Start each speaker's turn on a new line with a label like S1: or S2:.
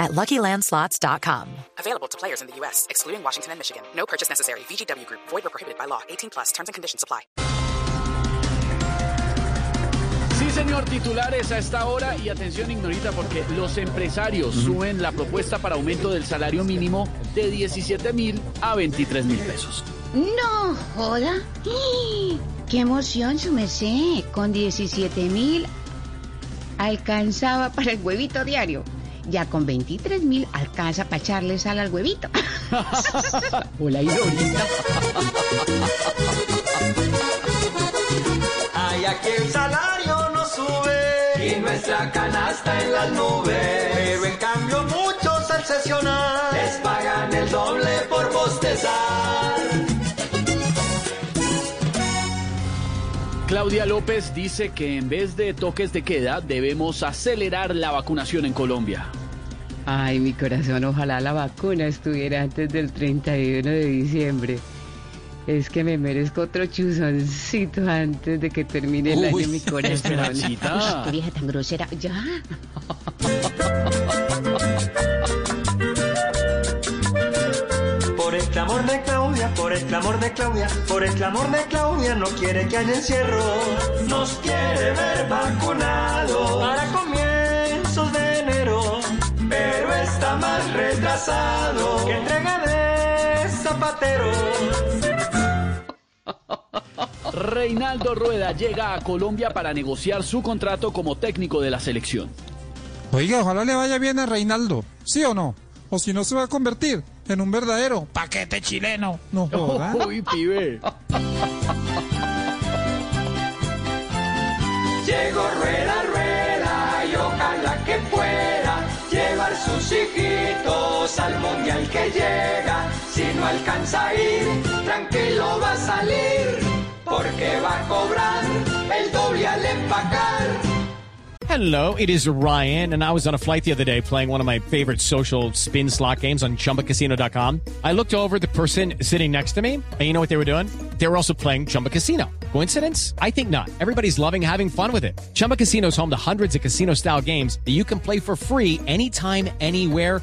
S1: at LuckyLandSlots.com.
S2: Available to players in the U.S., excluding Washington and Michigan. No purchase necessary. VGW Group. Void or prohibited by law. 18 plus. Terms and conditions apply.
S3: Sí, señor, titulares a esta hora y atención, ignorita, porque los empresarios suben la propuesta para aumento del salario mínimo de 17 mil a 23 mil pesos.
S4: No, joda. ¡Qué emoción, su merced! Con 17 mil alcanzaba para el huevito diario. Ya con 23 mil alcanza para echarle sal al huevito.
S3: Hola, ignorita.
S5: Ay, aquí el salario no sube y nuestra canasta en las nubes. Pero en cambio muchos al sesionar les pagan el doble por bostezar.
S3: Claudia López dice que en vez de toques de queda debemos acelerar la vacunación en Colombia.
S4: Ay, mi corazón, ojalá la vacuna estuviera antes del 31 de diciembre. Es que me merezco otro chuzoncito antes de que termine el
S3: Uy,
S4: año, mi corazón. Uy, qué vieja tan grosera. Ya.
S5: Por el clamor de Claudia, por el clamor de Claudia, por el clamor de Claudia no quiere que haya encierro. Nos quiere ver vacunados para zapateros.
S3: Reinaldo Rueda llega a Colombia para negociar su contrato como técnico de la selección.
S6: Oiga, ojalá le vaya bien a Reinaldo, ¿sí o no? O si no se va a convertir en un verdadero paquete chileno. No joda.
S3: Uy, pibe.
S5: Llegó rueda, rueda y ojalá que pueda llevar sus hijitos al mundial que llega. Si no alcanza a ir, tranquilo va a salir, porque va a cobrar el doble al empacar.
S7: Hello, it is Ryan, and I was on a flight the other day playing one of my favorite social spin slot games on chumbacasino.com. I looked over the person sitting next to me, and you know what they were doing? They were also playing Chumba Casino. Coincidence? I think not. Everybody's loving having fun with it. Chumba Casino is home to hundreds of casino style games that you can play for free anytime, anywhere,